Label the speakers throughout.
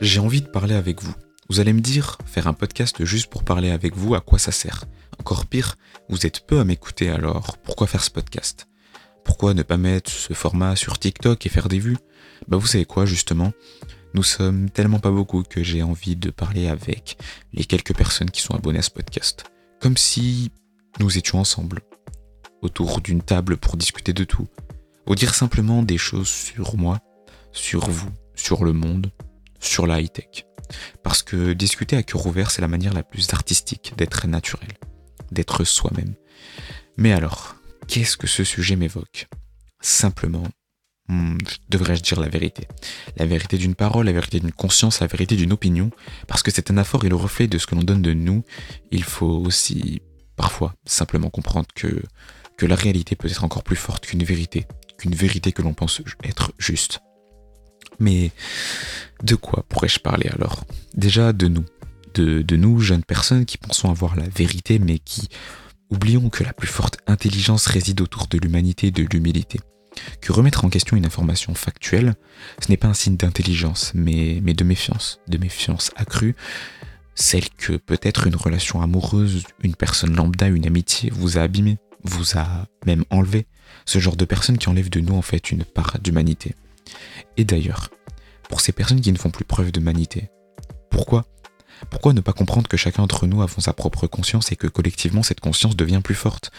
Speaker 1: J'ai envie de parler avec vous. Vous allez me dire, faire un podcast juste pour parler avec vous, à quoi ça sert? Encore pire, vous êtes peu à m'écouter alors, pourquoi faire ce podcast? Pourquoi ne pas mettre ce format sur TikTok et faire des vues? Bah vous savez quoi justement? Nous sommes tellement pas beaucoup que j'ai envie de parler avec les quelques personnes qui sont abonnées à ce podcast. Comme si nous étions ensemble, autour d'une table pour discuter de tout, ou dire simplement des choses sur moi, sur vous, sur le monde, sur la high-tech. Parce que discuter à cœur ouvert, c'est la manière la plus artistique d'être naturel, d'être soi-même. Mais alors, qu'est-ce que ce sujet m'évoque? Simplement, hmm, devrais-je dire la vérité? La vérité d'une parole, la vérité d'une conscience, la vérité d'une opinion, parce que c'est un anaphore et le reflet de ce que l'on donne de nous, il faut aussi, parfois, simplement comprendre que la réalité peut être encore plus forte qu'une vérité, qu'une vérité que l'on pense être juste. Mais de quoi pourrais-je parler alors? Déjà de nous. De, nous, jeunes personnes qui pensons avoir la vérité, mais qui oublions que la plus forte intelligence réside autour de l'humanité et de l'humilité. Que remettre en question une information factuelle, ce n'est pas un signe d'intelligence, mais, mais de méfiance, de méfiance accrue, celle que peut-être une relation amoureuse, une personne lambda, une amitié vous a abîmé, vous a même enlevé, ce genre de personnes qui enlèvent de nous en fait une part d'humanité. Et d'ailleurs, pour ces personnes qui ne font plus preuve d'humanité, pourquoi? Pourquoi ne pas comprendre que chacun d'entre nous avons sa propre conscience et que collectivement cette conscience devient plus forte?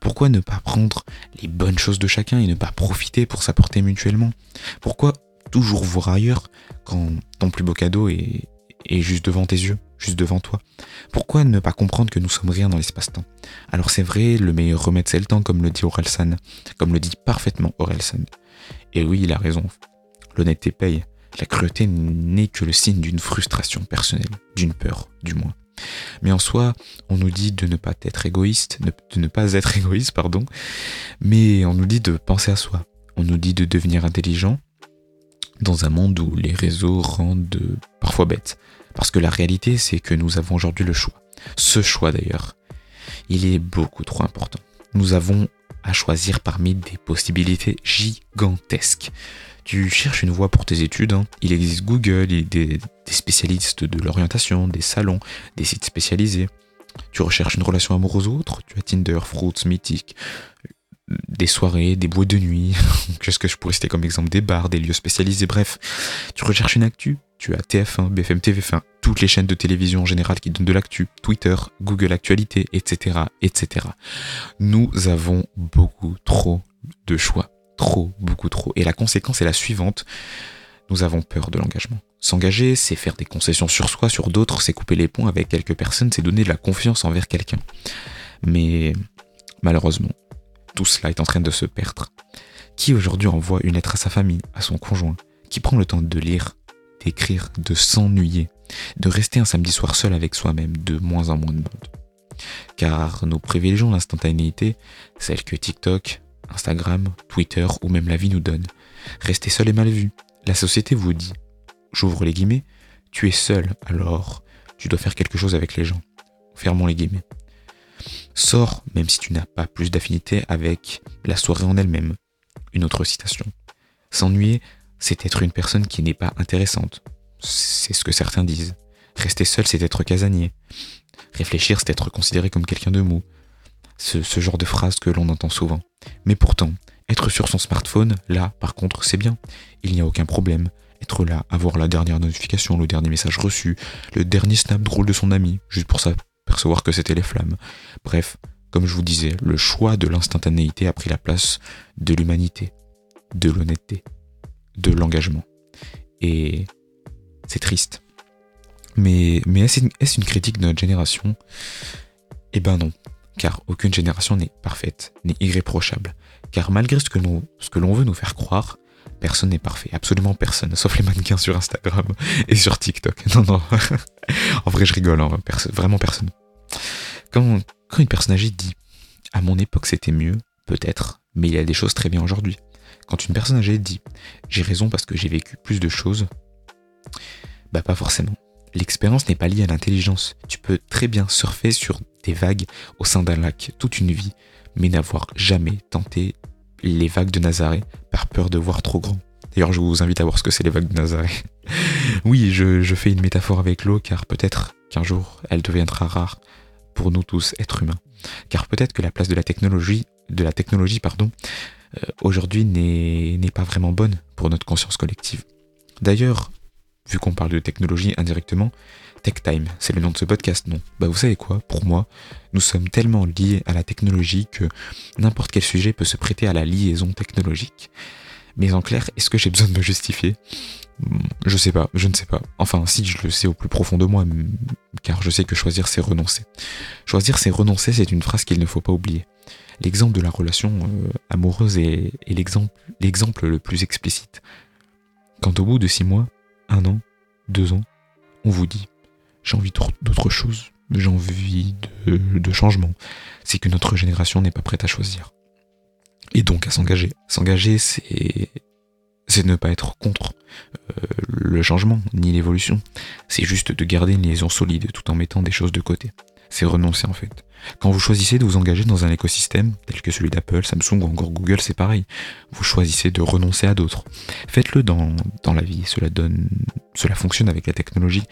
Speaker 1: Pourquoi ne pas prendre les bonnes choses de chacun et ne pas profiter pour s'apporter mutuellement? Pourquoi toujours voir ailleurs quand ton plus beau cadeau est juste devant tes yeux, devant toi Pourquoi ne pas comprendre que nous sommes rien dans l'espace-temps? Alors c'est vrai, le meilleur remède c'est le temps, comme le dit Orelsan, comme le dit parfaitement Orelsan. Et oui, il a raison. L'honnêteté paye. La cruauté n'est que le signe d'une frustration personnelle, d'une peur, du moins. Mais en soi, on nous dit de ne pas être égoïste, de ne pas être égoïste, pardon, mais on nous dit de penser à soi. On nous dit de devenir intelligent dans un monde où les réseaux rendent bêtes. Parce que la réalité, c'est que nous avons aujourd'hui le choix. Ce choix d'ailleurs, il est beaucoup trop important. Nous avons à choisir parmi des possibilités gigantesques. Tu cherches une voie pour tes études, hein. il existe Google, il des, spécialistes de l'orientation, des salons, des sites spécialisés. Tu recherches une relation amoureuse ou autre, tu as Tinder, Fruits, Mythic, des soirées, des boîtes de nuit, qu'est-ce que je pourrais citer comme exemple, des bars, des lieux spécialisés, bref. Tu recherches une actu, tu as TF1, BFM TV, enfin, toutes les chaînes de télévision en général qui donnent de l'actu, Twitter, Google Actualité, etc., etc. Nous avons beaucoup trop de choix. Trop, beaucoup trop. Et la conséquence est la suivante. Nous avons peur de l'engagement. S'engager, c'est faire des concessions sur soi, sur d'autres, c'est couper les ponts avec quelques personnes, c'est donner de la confiance envers quelqu'un. Mais malheureusement, tout cela est en train de se perdre. Qui aujourd'hui envoie une lettre à sa famille, à son conjoint, qui prend le temps de lire, d'écrire, de s'ennuyer, de rester un samedi soir seul avec soi-même, de moins en moins de monde? Car nous privilégions l'instantanéité, celle que TikTok, Instagram, Twitter ou même la vie nous donne. Rester seul est mal vu. La société vous dit, j'ouvre les guillemets, tu es seul, alors tu dois faire quelque chose avec les gens. Fermons les guillemets. Sors même si tu n'as pas plus d'affinité avec la soirée en elle-même. Une autre citation. S'ennuyer, c'est être une personne qui n'est pas intéressante. C'est ce que certains disent. Rester seul, c'est être casanier. Réfléchir, c'est être considéré comme quelqu'un de mou. Ce, genre de phrase que l'on entend souvent. Mais pourtant, être sur son smartphone, là, par contre, c'est bien. Il n'y a aucun problème. Être là, avoir la dernière notification, le dernier message reçu, le dernier snap drôle de son ami, juste pour s'apercevoir que c'était les flammes. Bref, comme je vous disais, le choix de l'instantanéité a pris la place de l'humanité, de l'honnêteté, de l'engagement. Et c'est triste. Mais, mais est-ce une, critique de notre génération? Eh ben non, car aucune génération n'est parfaite, n'est irréprochable. Car malgré ce que, l'on veut nous faire croire, personne n'est parfait, absolument personne, sauf les mannequins sur Instagram et sur TikTok. Non, non, en vrai je rigole, hein, vraiment personne. Quand, une personne âgée dit « à mon époque c'était mieux », peut-être, mais il y a des choses très bien aujourd'hui. Quand une personne âgée dit j'ai raison parce que j'ai vécu plus de choses, bah pas forcément. L'expérience n'est pas liée à l'intelligence. Tu peux très bien surfer sur des vagues au sein d'un lac toute une vie, mais n'avoir jamais tenté les vagues de Nazareth par peur de voir trop grand. D'ailleurs, je vous invite à voir ce que c'est les vagues de Nazaré. oui, je fais une métaphore avec l'eau car peut-être qu'un jour elle deviendra rare pour nous tous, êtres humains. Car peut-être que la place de la technologie, de la technologie euh, aujourd'hui n'est pas vraiment bonne pour notre conscience collective. D'ailleurs, vu qu'on parle de technologie indirectement, Tech Time, c'est le nom de ce podcast, non? Bah vous savez quoi? Pour moi, nous sommes tellement liés à la technologie que n'importe quel sujet peut se prêter à la liaison technologique. Mais en clair, est-ce que j'ai besoin de me justifier? Hmm, Je sais pas, je ne sais pas. Enfin, si je le sais au plus profond de moi, car je sais que choisir c'est renoncer. Choisir c'est renoncer, c'est une phrase qu'il ne faut pas oublier. L'exemple de la relation euh, amoureuse est, l'exemple le plus explicite. Quand au bout de six mois, un an, deux ans, on vous dit j'ai envie d'autre chose, j'ai envie de, de changement, c'est que notre génération n'est pas prête à choisir. Et donc à s'engager. S'engager, c'est c'est ne pas être contre euh, le changement ni l'évolution. C'est juste de garder une liaison solide tout en mettant des choses de côté. C'est renoncer en fait. Quand vous choisissez de vous engager dans un écosystème tel que celui d'Apple, Samsung ou encore Google, c'est pareil. Vous choisissez de renoncer à d'autres. Faites-le dans, dans la vie. Cela donne, cela fonctionne avec la technologie.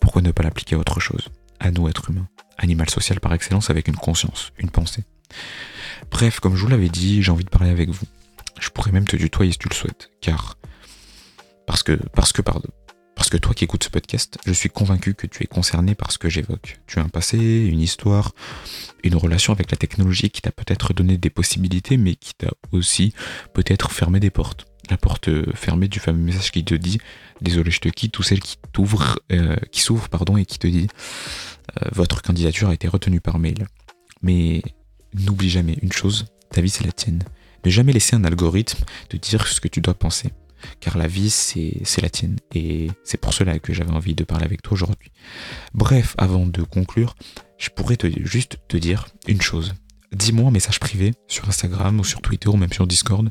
Speaker 1: Pourquoi ne pas l'appliquer à autre chose? À nous, êtres humains. Animal social par excellence avec une conscience, une pensée. Bref, comme je vous l'avais dit, j'ai envie de parler avec vous. Je pourrais même te tutoyer si tu le souhaites, car parce que parce que pardon, parce que toi qui écoutes ce podcast, je suis convaincu que tu es concerné par ce que j'évoque. Tu as un passé, une histoire, une relation avec la technologie qui t'a peut-être donné des possibilités, mais qui t'a aussi peut-être fermé des portes. La porte fermée du fameux message qui te dit désolé je te quitte ou celle qui t'ouvre euh, qui s'ouvre pardon et qui te dit euh, votre candidature a été retenue par mail. Mais n'oublie jamais une chose, ta vie c'est la tienne. Ne jamais laisser un algorithme te dire ce que tu dois penser. Car la vie c'est la tienne. Et c'est pour cela que j'avais envie de parler avec toi aujourd'hui. Bref, avant de conclure, je pourrais te, juste te dire une chose. Dis-moi un message privé sur Instagram ou sur Twitter ou même sur Discord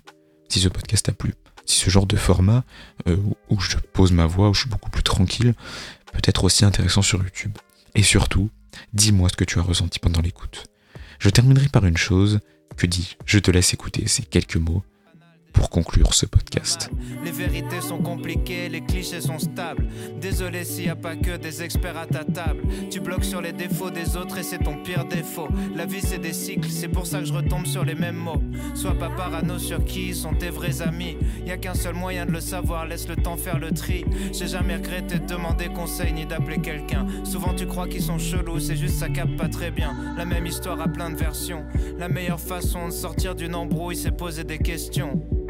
Speaker 1: si ce podcast t'a plu. Si ce genre de format euh, où je pose ma voix, où je suis beaucoup plus tranquille, peut être aussi intéressant sur YouTube. Et surtout, dis-moi ce que tu as ressenti pendant l'écoute. Je terminerai par une chose que dis, je te laisse écouter ces quelques mots pour conclure ce podcast.
Speaker 2: Les vérités sont compliquées, les clichés sont stables. Désolé s'il n'y a pas que des experts à ta table. Tu bloques sur les défauts des autres et c'est ton pire défaut. La vie c'est des cycles, c'est pour ça que je retombe sur les mêmes mots. Sois pas parano sur qui sont tes vrais amis. Y a qu'un seul moyen de le savoir, laisse le temps faire le tri. J'ai jamais regretté de demander conseil ni d'appeler quelqu'un. Souvent tu crois qu'ils sont chelous, c'est juste ça capte pas très bien. La même histoire a plein de versions. La meilleure façon de sortir d'une embrouille, c'est poser des questions.